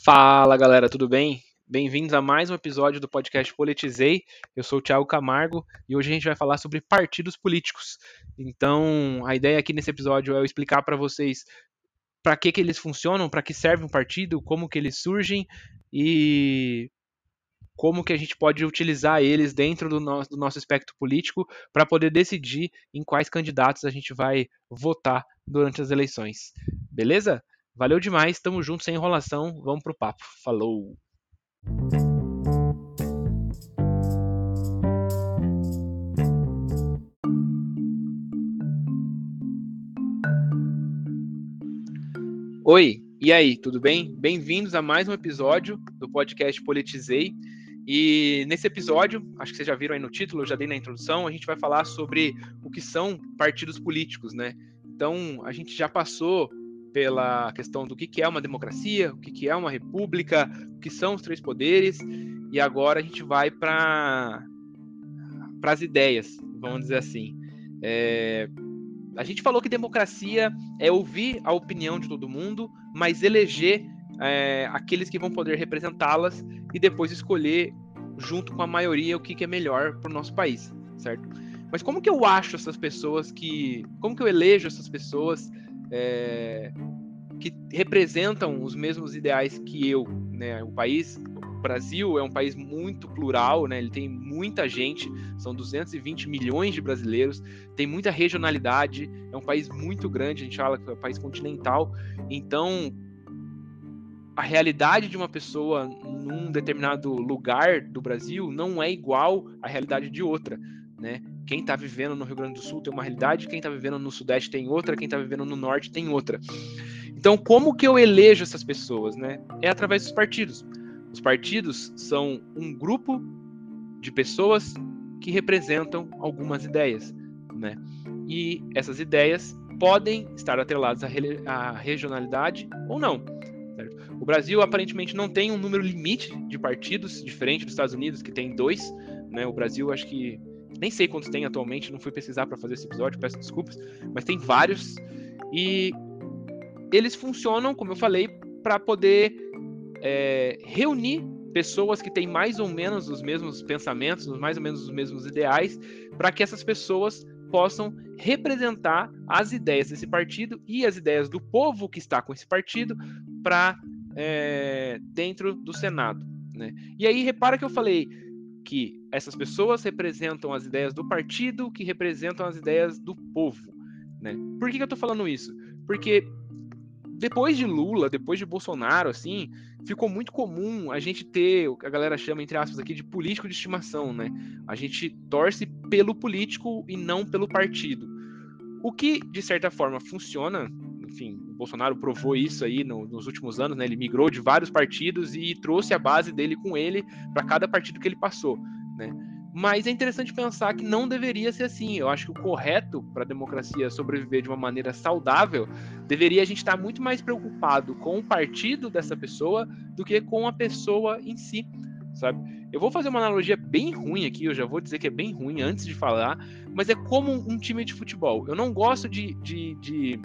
Fala galera, tudo bem? Bem-vindos a mais um episódio do podcast Politizei. Eu sou o Thiago Camargo e hoje a gente vai falar sobre partidos políticos. Então, a ideia aqui nesse episódio é eu explicar para vocês para que, que eles funcionam, para que serve um partido, como que eles surgem e como que a gente pode utilizar eles dentro do nosso, do nosso espectro político para poder decidir em quais candidatos a gente vai votar durante as eleições. Beleza? Valeu demais, tamo junto, sem enrolação, vamos pro papo. Falou! Oi, e aí, tudo bem? Bem-vindos a mais um episódio do podcast Politizei. E nesse episódio, acho que vocês já viram aí no título, eu já dei na introdução, a gente vai falar sobre o que são partidos políticos, né? Então, a gente já passou pela questão do que, que é uma democracia, o que, que é uma república, o que são os três poderes, e agora a gente vai para as ideias, vamos dizer assim. É, a gente falou que democracia é ouvir a opinião de todo mundo, mas eleger é, aqueles que vão poder representá-las e depois escolher, junto com a maioria, o que, que é melhor para o nosso país, certo? Mas como que eu acho essas pessoas que. Como que eu elejo essas pessoas é, que representam os mesmos ideais que eu, né? O país, o Brasil é um país muito plural, né? Ele tem muita gente, são 220 milhões de brasileiros, tem muita regionalidade, é um país muito grande, a gente fala que é um país continental, então a realidade de uma pessoa num determinado lugar do Brasil não é igual à realidade de outra, né? Quem está vivendo no Rio Grande do Sul tem uma realidade, quem está vivendo no Sudeste tem outra, quem está vivendo no Norte tem outra. Então, como que eu elejo essas pessoas, né? É através dos partidos. Os partidos são um grupo de pessoas que representam algumas ideias, né? E essas ideias podem estar atreladas à, regionalidade ou não. Certo? O Brasil aparentemente não tem um número limite de partidos, diferente dos Estados Unidos, que tem dois. Né? O Brasil, acho que nem sei quantos tem atualmente, não fui pesquisar para fazer esse episódio, peço desculpas, mas tem vários. E eles funcionam, como eu falei, para poder é, reunir pessoas que têm mais ou menos os mesmos pensamentos, mais ou menos os mesmos ideais, para que essas pessoas possam representar as ideias desse partido e as ideias do povo que está com esse partido para é, dentro do Senado. Né? E aí repara que eu falei que essas pessoas representam as ideias do partido, que representam as ideias do povo. Né? Por que, que eu estou falando isso? Porque depois de Lula, depois de Bolsonaro, assim, ficou muito comum a gente ter, a galera chama, entre aspas, aqui, de político de estimação, né? A gente torce pelo político e não pelo partido. O que, de certa forma, funciona, enfim, Bolsonaro provou isso aí no, nos últimos anos, né? Ele migrou de vários partidos e trouxe a base dele com ele para cada partido que ele passou, né? Mas é interessante pensar que não deveria ser assim. Eu acho que o correto para a democracia sobreviver de uma maneira saudável deveria a gente estar muito mais preocupado com o partido dessa pessoa do que com a pessoa em si, sabe? Eu vou fazer uma analogia bem ruim aqui, eu já vou dizer que é bem ruim antes de falar, mas é como um time de futebol. Eu não gosto de, de, de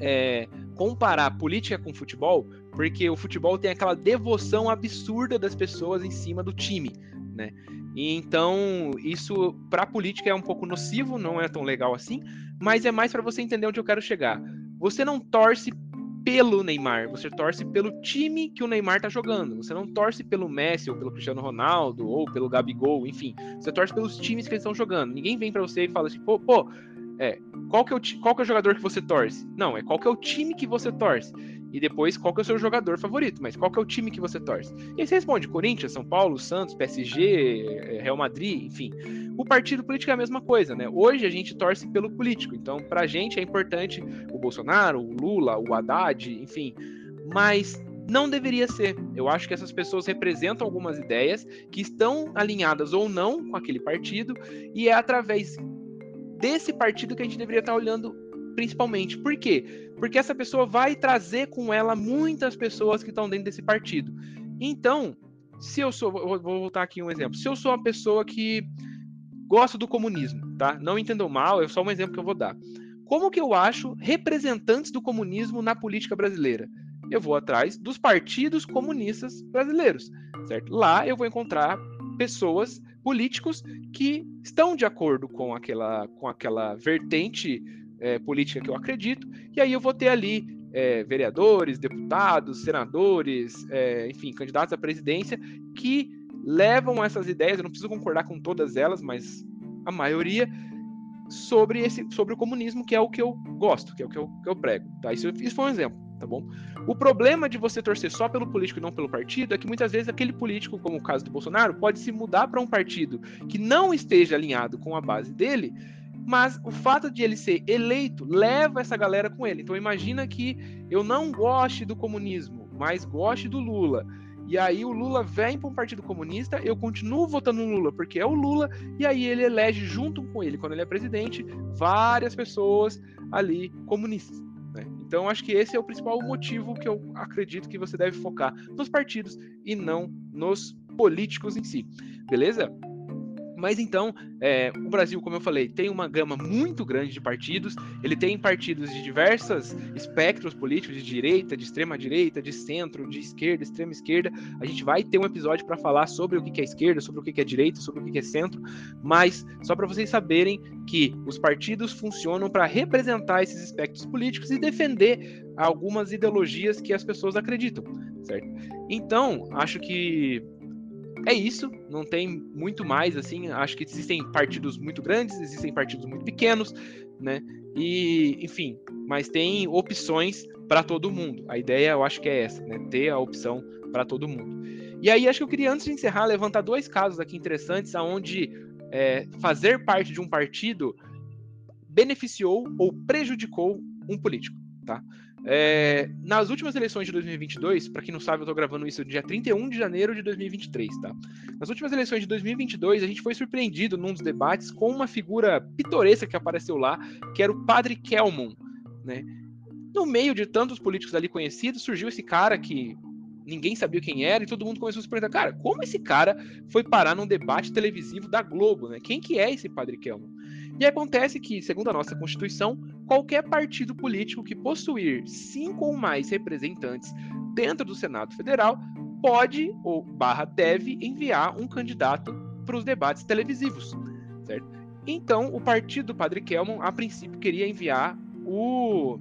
é, comparar política com futebol, porque o futebol tem aquela devoção absurda das pessoas em cima do time, né? E então, isso para a política é um pouco nocivo, não é tão legal assim, mas é mais para você entender onde eu quero chegar. Você não torce pelo Neymar, você torce pelo time que o Neymar tá jogando. Você não torce pelo Messi ou pelo Cristiano Ronaldo ou pelo Gabigol, enfim. Você torce pelos times que eles estão jogando. Ninguém vem para você e fala assim, pô, pô, é, qual que é, o, qual que é o jogador que você torce? Não, é qual que é o time que você torce e depois qual que é o seu jogador favorito, mas qual que é o time que você torce? E aí você responde Corinthians, São Paulo, Santos, PSG, eh, Real Madrid, enfim. O partido político é a mesma coisa, né? Hoje a gente torce pelo político, então pra gente é importante o Bolsonaro, o Lula, o Haddad, enfim, mas não deveria ser. Eu acho que essas pessoas representam algumas ideias que estão alinhadas ou não com aquele partido e é através desse partido que a gente deveria estar olhando principalmente. Por quê? Porque essa pessoa vai trazer com ela muitas pessoas que estão dentro desse partido. Então, se eu sou, vou voltar aqui um exemplo. Se eu sou uma pessoa que gosta do comunismo, tá? Não entendam mal, é só um exemplo que eu vou dar. Como que eu acho representantes do comunismo na política brasileira? eu vou atrás dos partidos comunistas brasileiros, certo? Lá eu vou encontrar pessoas, políticos que estão de acordo com aquela, com aquela vertente é, política que eu acredito, e aí eu vou ter ali é, vereadores, deputados, senadores, é, enfim, candidatos à presidência que levam essas ideias, eu não preciso concordar com todas elas, mas a maioria, sobre, esse, sobre o comunismo, que é o que eu gosto, que é o que eu, que eu prego. Tá? Isso, isso foi um exemplo, tá bom? O problema de você torcer só pelo político e não pelo partido é que muitas vezes aquele político, como o caso do Bolsonaro, pode se mudar para um partido que não esteja alinhado com a base dele, mas o fato de ele ser eleito leva essa galera com ele. Então imagina que eu não goste do comunismo, mas goste do Lula. E aí o Lula vem para um partido comunista, eu continuo votando no Lula porque é o Lula, e aí ele elege junto com ele, quando ele é presidente, várias pessoas ali comunistas. Então acho que esse é o principal motivo que eu acredito que você deve focar nos partidos e não nos políticos em si. Beleza? Mas então, é, o Brasil, como eu falei, tem uma gama muito grande de partidos. Ele tem partidos de diversos espectros políticos, de direita, de extrema direita, de centro, de esquerda, extrema esquerda. A gente vai ter um episódio para falar sobre o que é esquerda, sobre o que é direita, sobre o que é centro. Mas só para vocês saberem que os partidos funcionam para representar esses espectros políticos e defender algumas ideologias que as pessoas acreditam, certo? Então, acho que é isso, não tem muito mais, assim, acho que existem partidos muito grandes, existem partidos muito pequenos, né, e, enfim, mas tem opções para todo mundo, a ideia eu acho que é essa, né, ter a opção para todo mundo. E aí, acho que eu queria, antes de encerrar, levantar dois casos aqui interessantes, aonde é, fazer parte de um partido beneficiou ou prejudicou um político, tá? É, nas últimas eleições de 2022, para quem não sabe, eu estou gravando isso dia 31 de janeiro de 2023, tá? Nas últimas eleições de 2022, a gente foi surpreendido num dos debates com uma figura pitoresca que apareceu lá, que era o Padre Kelmon, né? No meio de tantos políticos ali conhecidos, surgiu esse cara que ninguém sabia quem era e todo mundo começou a se perguntar, cara, como esse cara foi parar num debate televisivo da Globo, né? Quem que é esse Padre Kelmon? E acontece que, segundo a nossa Constituição, qualquer partido político que possuir cinco ou mais representantes dentro do Senado Federal pode ou barra deve enviar um candidato para os debates televisivos, certo? Então, o partido do Padre Kelman, a princípio, queria enviar o.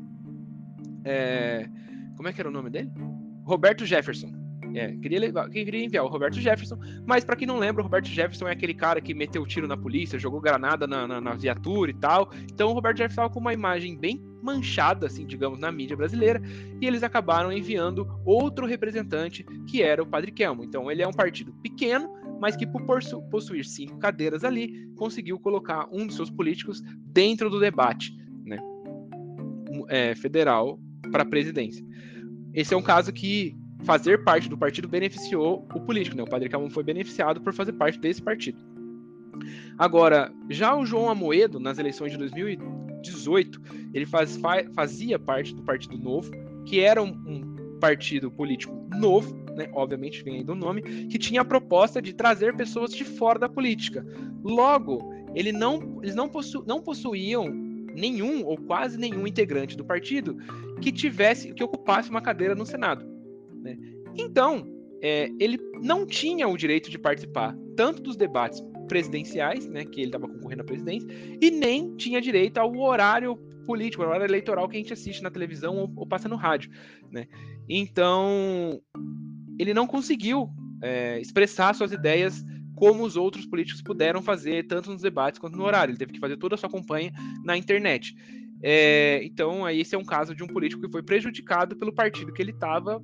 É, como é que era o nome dele? Roberto Jefferson. É, queria, levar, queria enviar o Roberto Jefferson, mas para quem não lembra, o Roberto Jefferson é aquele cara que meteu tiro na polícia, jogou granada na, na, na viatura e tal. Então o Roberto Jefferson estava com uma imagem bem manchada, assim, digamos, na mídia brasileira, e eles acabaram enviando outro representante, que era o Padre Kelmo. Então ele é um partido pequeno, mas que por possuir cinco cadeiras ali, conseguiu colocar um dos seus políticos dentro do debate né, é, federal para a presidência. Esse é um caso que fazer parte do partido beneficiou o político, né? O Padre Calmon foi beneficiado por fazer parte desse partido. Agora, já o João Amoedo, nas eleições de 2018, ele faz, fazia parte do Partido Novo, que era um, um partido político novo, né? obviamente vem aí do nome, que tinha a proposta de trazer pessoas de fora da política. Logo, ele não, eles não, possu, não possuíam nenhum ou quase nenhum integrante do partido que tivesse, que ocupasse uma cadeira no Senado. Né? Então, é, ele não tinha o direito de participar tanto dos debates presidenciais, né, que ele estava concorrendo à presidência, e nem tinha direito ao horário político, ao horário eleitoral que a gente assiste na televisão ou, ou passa no rádio. Né? Então, ele não conseguiu é, expressar suas ideias como os outros políticos puderam fazer, tanto nos debates quanto no horário. Ele teve que fazer toda a sua campanha na internet. É, então, aí esse é um caso de um político que foi prejudicado pelo partido que ele estava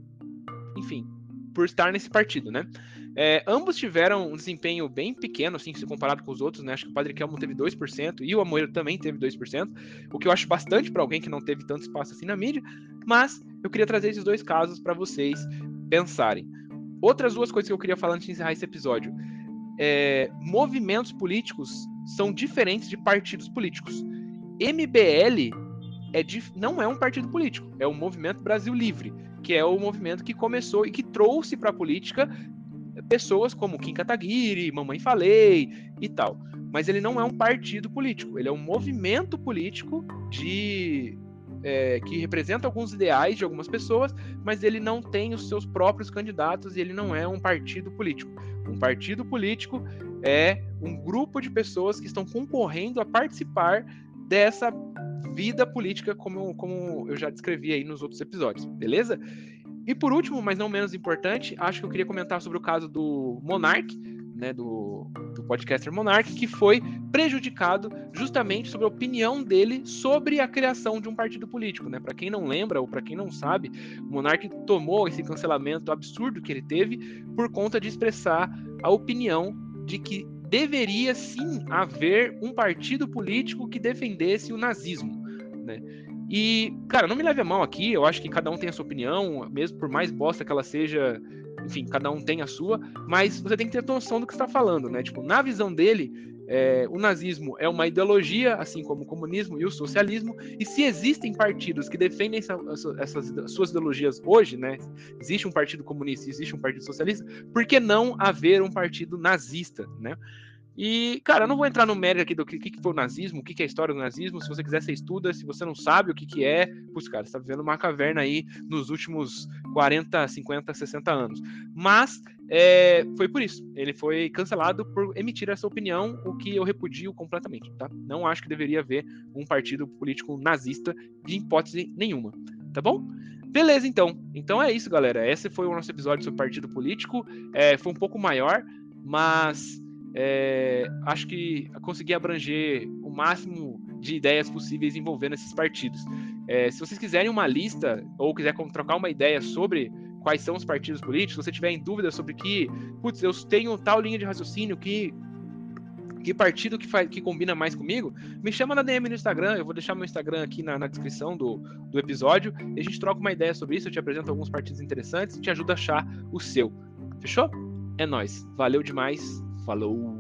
enfim, por estar nesse partido, né? É, ambos tiveram um desempenho bem pequeno, assim, se comparado com os outros, né? Acho que o Padre Kelmo teve 2% e o Amoeiro também teve 2%, o que eu acho bastante para alguém que não teve tanto espaço assim na mídia, mas eu queria trazer esses dois casos para vocês pensarem. Outras duas coisas que eu queria falar antes de encerrar esse episódio. É, movimentos políticos são diferentes de partidos políticos. MBL é não é um partido político, é o Movimento Brasil Livre que é o movimento que começou e que trouxe para a política pessoas como Kim Kataguiri, Mamãe Falei e tal. Mas ele não é um partido político, ele é um movimento político de é, que representa alguns ideais de algumas pessoas, mas ele não tem os seus próprios candidatos e ele não é um partido político. Um partido político é um grupo de pessoas que estão concorrendo a participar dessa vida política, como, como eu já descrevi aí nos outros episódios, beleza? E por último, mas não menos importante, acho que eu queria comentar sobre o caso do Monark, né, do, do podcaster Monark, que foi prejudicado justamente sobre a opinião dele sobre a criação de um partido político. Né? Para quem não lembra ou para quem não sabe, o Monark tomou esse cancelamento absurdo que ele teve por conta de expressar a opinião de que deveria sim haver um partido político que defendesse o nazismo. Né? E, cara, não me leve a mão aqui, eu acho que cada um tem a sua opinião, mesmo por mais bosta que ela seja, enfim, cada um tem a sua, mas você tem que ter noção do que está falando, né? Tipo, na visão dele, é, o nazismo é uma ideologia, assim como o comunismo e o socialismo, e se existem partidos que defendem essa, essas suas ideologias hoje, né? Existe um partido comunista, existe um partido socialista, por que não haver um partido nazista, né? E, cara, eu não vou entrar no mérito aqui do que, que foi o nazismo, o que, que é a história do nazismo. Se você quiser, você estuda. Se você não sabe o que, que é, putz, cara, você tá vivendo uma caverna aí nos últimos 40, 50, 60 anos. Mas é, foi por isso. Ele foi cancelado por emitir essa opinião, o que eu repudio completamente, tá? Não acho que deveria haver um partido político nazista de hipótese nenhuma, tá bom? Beleza, então. Então é isso, galera. Esse foi o nosso episódio sobre partido político. É, foi um pouco maior, mas é, acho que consegui abranger o máximo de ideias possíveis envolvendo esses partidos. É, se vocês quiserem uma lista ou quiser trocar uma ideia sobre quais são os partidos políticos, se você tiver em dúvida sobre que, putz, eu tenho tal linha de raciocínio que que partido que, faz, que combina mais comigo, me chama na DM no Instagram. Eu vou deixar meu Instagram aqui na, na, descrição do, do episódio. E a gente troca uma ideia sobre isso. Eu te apresento alguns partidos interessantes e te ajuda a achar o seu. Fechou? É nós. Valeu demais. Falou!